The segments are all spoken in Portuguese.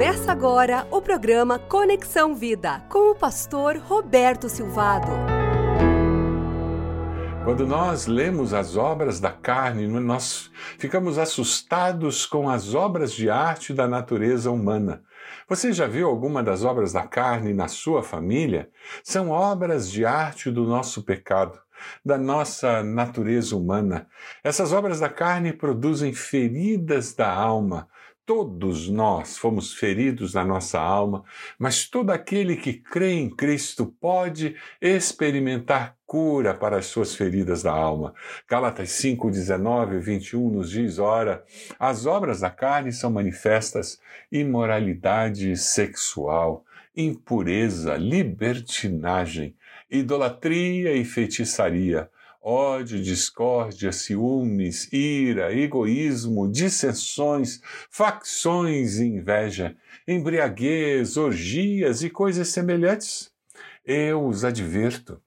Começa agora o programa Conexão Vida com o pastor Roberto Silvado. Quando nós lemos as obras da carne, nós ficamos assustados com as obras de arte da natureza humana. Você já viu alguma das obras da carne na sua família? São obras de arte do nosso pecado da nossa natureza humana. Essas obras da carne produzem feridas da alma, Todos nós fomos feridos na nossa alma, mas todo aquele que crê em Cristo pode experimentar cura para as suas feridas da alma. Gálatas 5, 19 e 21 nos diz: ora, as obras da carne são manifestas imoralidade sexual, impureza, libertinagem, idolatria e feitiçaria ódio, discórdia, ciúmes, ira, egoísmo, dissensões, facções e inveja, embriaguez, orgias e coisas semelhantes. Eu os adverto,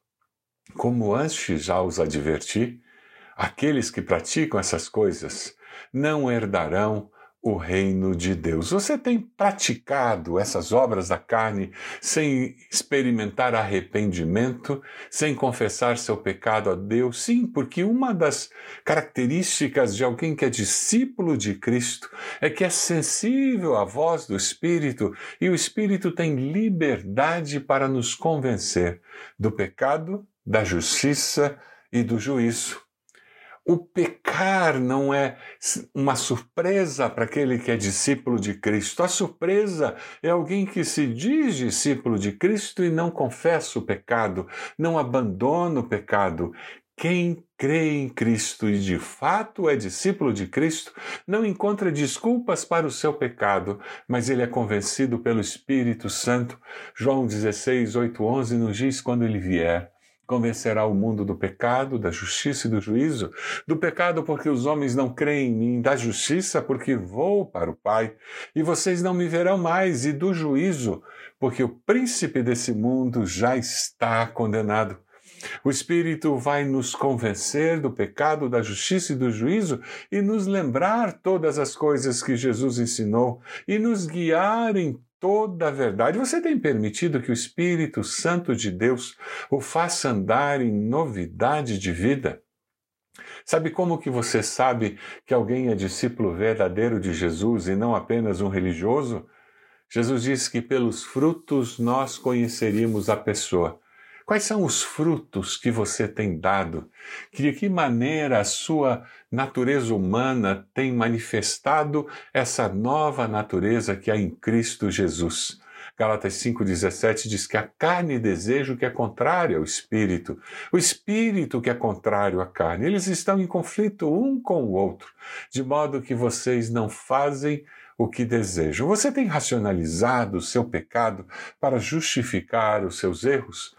como antes já os adverti, aqueles que praticam essas coisas não herdarão o reino de Deus. Você tem praticado essas obras da carne sem experimentar arrependimento, sem confessar seu pecado a Deus? Sim, porque uma das características de alguém que é discípulo de Cristo é que é sensível à voz do Espírito e o Espírito tem liberdade para nos convencer do pecado, da justiça e do juízo. O pecar não é uma surpresa para aquele que é discípulo de Cristo. A surpresa é alguém que se diz discípulo de Cristo e não confessa o pecado, não abandona o pecado. Quem crê em Cristo e de fato é discípulo de Cristo não encontra desculpas para o seu pecado, mas ele é convencido pelo Espírito Santo. João 16, 8, 11 nos diz: quando ele vier, convencerá o mundo do pecado, da justiça e do juízo. Do pecado, porque os homens não creem em mim, da justiça, porque vou para o Pai, e vocês não me verão mais, e do juízo, porque o príncipe desse mundo já está condenado. O Espírito vai nos convencer do pecado, da justiça e do juízo e nos lembrar todas as coisas que Jesus ensinou e nos guiar em toda a verdade. Você tem permitido que o Espírito Santo de Deus o faça andar em novidade de vida? Sabe como que você sabe que alguém é discípulo verdadeiro de Jesus e não apenas um religioso? Jesus disse que pelos frutos nós conheceríamos a pessoa. Quais são os frutos que você tem dado? De que maneira a sua natureza humana tem manifestado essa nova natureza que há em Cristo Jesus? Gálatas 5,17 diz que a carne deseja o que é contrário ao espírito, o espírito que é contrário à carne. Eles estão em conflito um com o outro, de modo que vocês não fazem o que desejam. Você tem racionalizado o seu pecado para justificar os seus erros?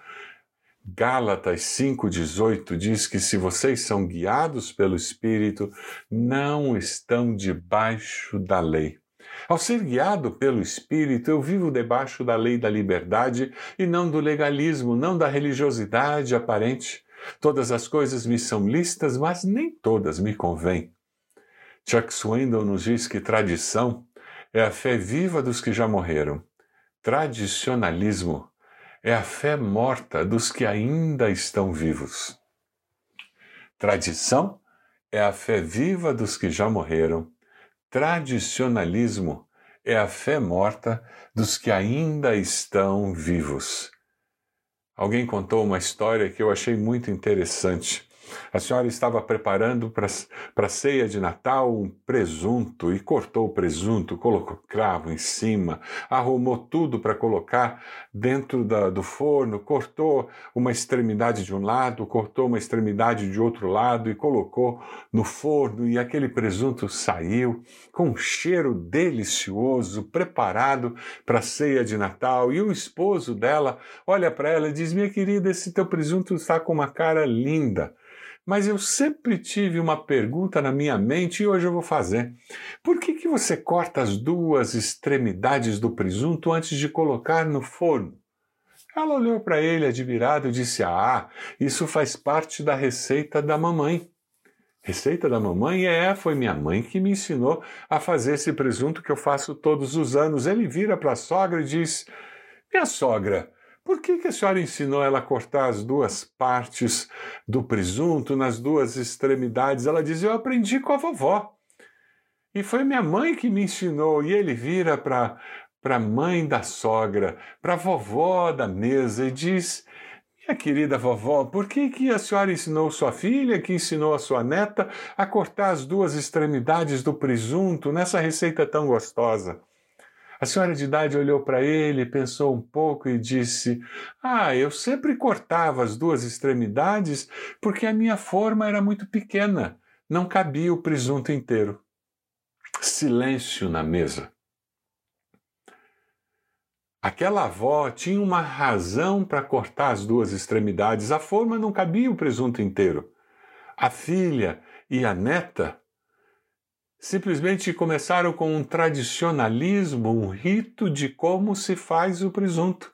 Gálatas 5,18 diz que se vocês são guiados pelo Espírito, não estão debaixo da lei. Ao ser guiado pelo Espírito, eu vivo debaixo da lei da liberdade e não do legalismo, não da religiosidade aparente. Todas as coisas me são listas, mas nem todas me convêm. Chuck Swindoll nos diz que tradição é a fé viva dos que já morreram. Tradicionalismo é a fé morta dos que ainda estão vivos. Tradição é a fé viva dos que já morreram. Tradicionalismo é a fé morta dos que ainda estão vivos. Alguém contou uma história que eu achei muito interessante. A senhora estava preparando para a ceia de Natal um presunto e cortou o presunto, colocou cravo em cima, arrumou tudo para colocar dentro da, do forno, cortou uma extremidade de um lado, cortou uma extremidade de outro lado e colocou no forno, e aquele presunto saiu com um cheiro delicioso, preparado para a ceia de Natal. E o esposo dela olha para ela e diz: Minha querida, esse teu presunto está com uma cara linda. Mas eu sempre tive uma pergunta na minha mente e hoje eu vou fazer. Por que, que você corta as duas extremidades do presunto antes de colocar no forno? Ela olhou para ele admirada e disse: Ah, isso faz parte da receita da mamãe. Receita da mamãe é, foi minha mãe que me ensinou a fazer esse presunto que eu faço todos os anos. Ele vira para a sogra e diz: Minha sogra, por que, que a senhora ensinou ela a cortar as duas partes do presunto nas duas extremidades? Ela diz: Eu aprendi com a vovó. E foi minha mãe que me ensinou. E ele vira para a mãe da sogra, para a vovó da mesa e diz: minha querida vovó, por que, que a senhora ensinou sua filha, que ensinou a sua neta, a cortar as duas extremidades do presunto nessa receita tão gostosa? A senhora de idade olhou para ele, pensou um pouco e disse: Ah, eu sempre cortava as duas extremidades porque a minha forma era muito pequena, não cabia o presunto inteiro. Silêncio na mesa. Aquela avó tinha uma razão para cortar as duas extremidades, a forma não cabia o presunto inteiro. A filha e a neta simplesmente começaram com um tradicionalismo, um rito de como se faz o presunto.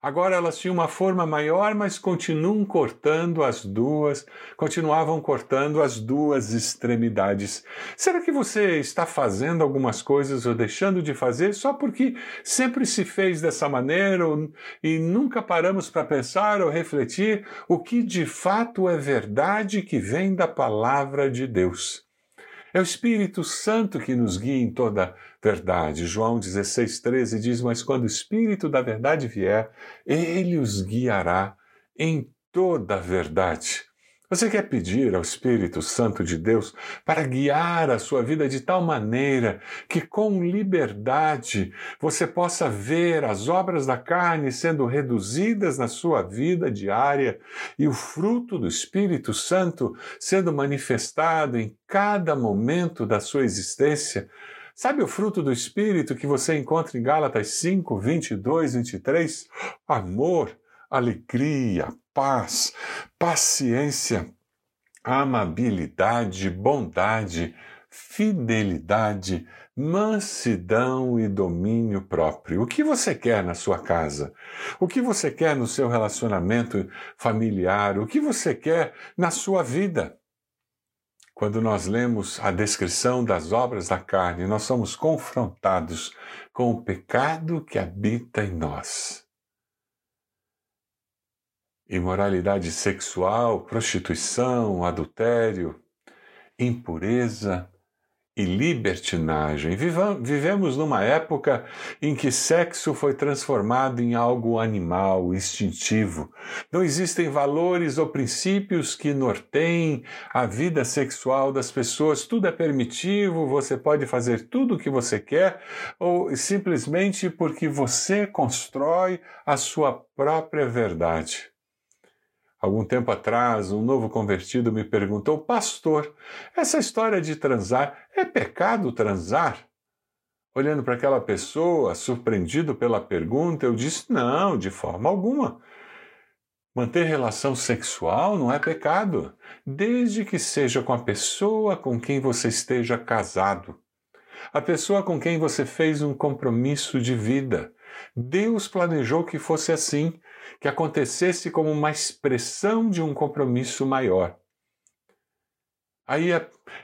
Agora elas tinham uma forma maior, mas continuam cortando as duas, continuavam cortando as duas extremidades. Será que você está fazendo algumas coisas ou deixando de fazer só porque sempre se fez dessa maneira ou, e nunca paramos para pensar ou refletir o que de fato é verdade que vem da palavra de Deus? É o Espírito Santo que nos guia em toda verdade. João 16, 13 diz: Mas quando o Espírito da verdade vier, ele os guiará em toda verdade. Você quer pedir ao Espírito Santo de Deus para guiar a sua vida de tal maneira que, com liberdade, você possa ver as obras da carne sendo reduzidas na sua vida diária e o fruto do Espírito Santo sendo manifestado em cada momento da sua existência? Sabe o fruto do Espírito que você encontra em Gálatas 5, 22, 23? Amor, alegria, paz, paciência, amabilidade, bondade, fidelidade, mansidão e domínio próprio. O que você quer na sua casa? O que você quer no seu relacionamento familiar? O que você quer na sua vida? Quando nós lemos a descrição das obras da carne, nós somos confrontados com o pecado que habita em nós imoralidade sexual, prostituição, adultério, impureza e libertinagem. Vivemos numa época em que sexo foi transformado em algo animal, instintivo. Não existem valores ou princípios que norteiem a vida sexual das pessoas. Tudo é permitivo, você pode fazer tudo o que você quer, ou simplesmente porque você constrói a sua própria verdade. Algum tempo atrás, um novo convertido me perguntou: Pastor, essa história de transar, é pecado transar? Olhando para aquela pessoa, surpreendido pela pergunta, eu disse: Não, de forma alguma. Manter relação sexual não é pecado, desde que seja com a pessoa com quem você esteja casado, a pessoa com quem você fez um compromisso de vida. Deus planejou que fosse assim que acontecesse como uma expressão de um compromisso maior. Aí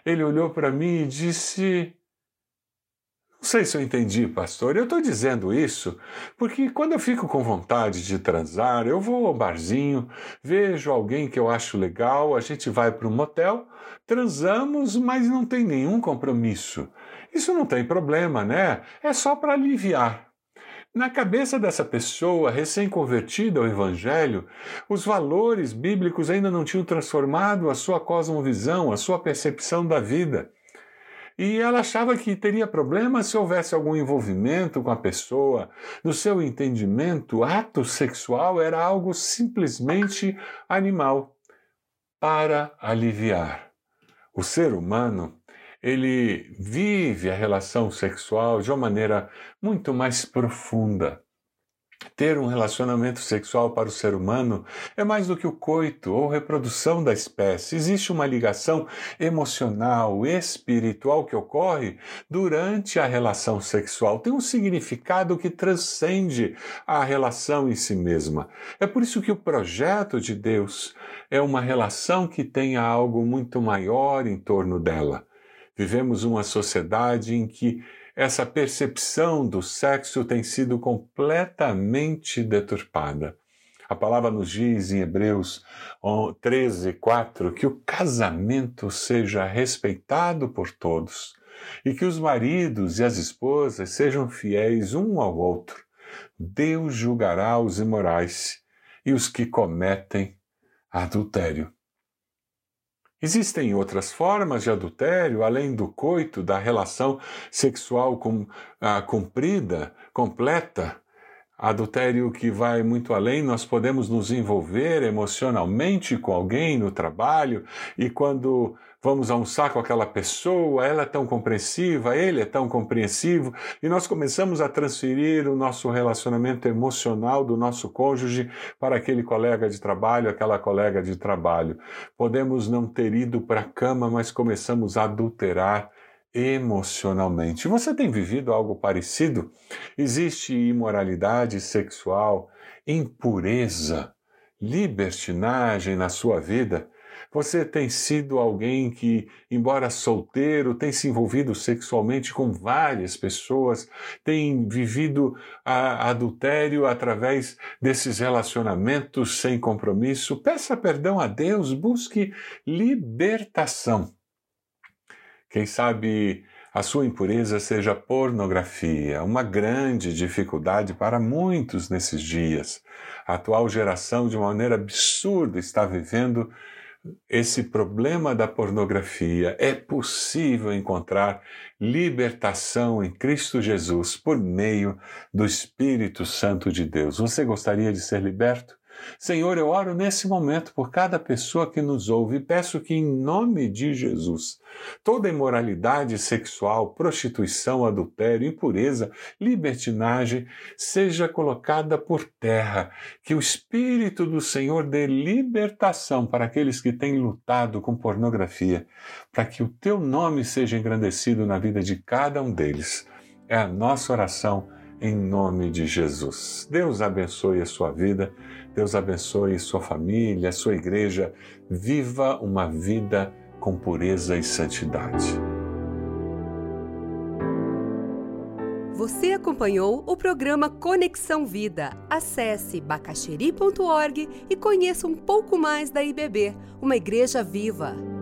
ele olhou para mim e disse: Não sei se eu entendi, pastor. Eu estou dizendo isso porque quando eu fico com vontade de transar, eu vou ao barzinho, vejo alguém que eu acho legal, a gente vai para um motel, transamos, mas não tem nenhum compromisso. Isso não tem problema, né? É só para aliviar. Na cabeça dessa pessoa recém-convertida ao Evangelho, os valores bíblicos ainda não tinham transformado a sua cosmovisão, a sua percepção da vida. E ela achava que teria problema se houvesse algum envolvimento com a pessoa. No seu entendimento, ato sexual era algo simplesmente animal para aliviar. O ser humano ele vive a relação sexual de uma maneira muito mais profunda. Ter um relacionamento sexual para o ser humano é mais do que o coito ou reprodução da espécie. Existe uma ligação emocional, espiritual que ocorre durante a relação sexual. Tem um significado que transcende a relação em si mesma. É por isso que o projeto de Deus é uma relação que tenha algo muito maior em torno dela. Vivemos uma sociedade em que essa percepção do sexo tem sido completamente deturpada. A palavra nos diz em Hebreus 13, 4 que o casamento seja respeitado por todos e que os maridos e as esposas sejam fiéis um ao outro. Deus julgará os imorais e os que cometem adultério. Existem outras formas de adultério, além do coito, da relação sexual com, ah, cumprida, completa. Adultério que vai muito além, nós podemos nos envolver emocionalmente com alguém no trabalho e quando vamos almoçar com aquela pessoa, ela é tão compreensiva, ele é tão compreensivo, e nós começamos a transferir o nosso relacionamento emocional do nosso cônjuge para aquele colega de trabalho, aquela colega de trabalho. Podemos não ter ido para a cama, mas começamos a adulterar emocionalmente. Você tem vivido algo parecido? Existe imoralidade sexual, impureza, libertinagem na sua vida? Você tem sido alguém que, embora solteiro, tem se envolvido sexualmente com várias pessoas, tem vivido a adultério através desses relacionamentos sem compromisso. Peça perdão a Deus, busque libertação. Quem sabe a sua impureza seja pornografia, uma grande dificuldade para muitos nesses dias. A atual geração, de maneira absurda, está vivendo esse problema da pornografia, é possível encontrar libertação em Cristo Jesus por meio do Espírito Santo de Deus. Você gostaria de ser liberto? Senhor, eu oro nesse momento por cada pessoa que nos ouve e peço que, em nome de Jesus, toda imoralidade sexual, prostituição, adultério, impureza, libertinagem seja colocada por terra, que o Espírito do Senhor dê libertação para aqueles que têm lutado com pornografia, para que o teu nome seja engrandecido na vida de cada um deles. É a nossa oração em nome de Jesus. Deus abençoe a sua vida. Deus abençoe sua família, sua igreja. Viva uma vida com pureza e santidade. Você acompanhou o programa Conexão Vida. Acesse bacacheri.org e conheça um pouco mais da IBB, uma igreja viva.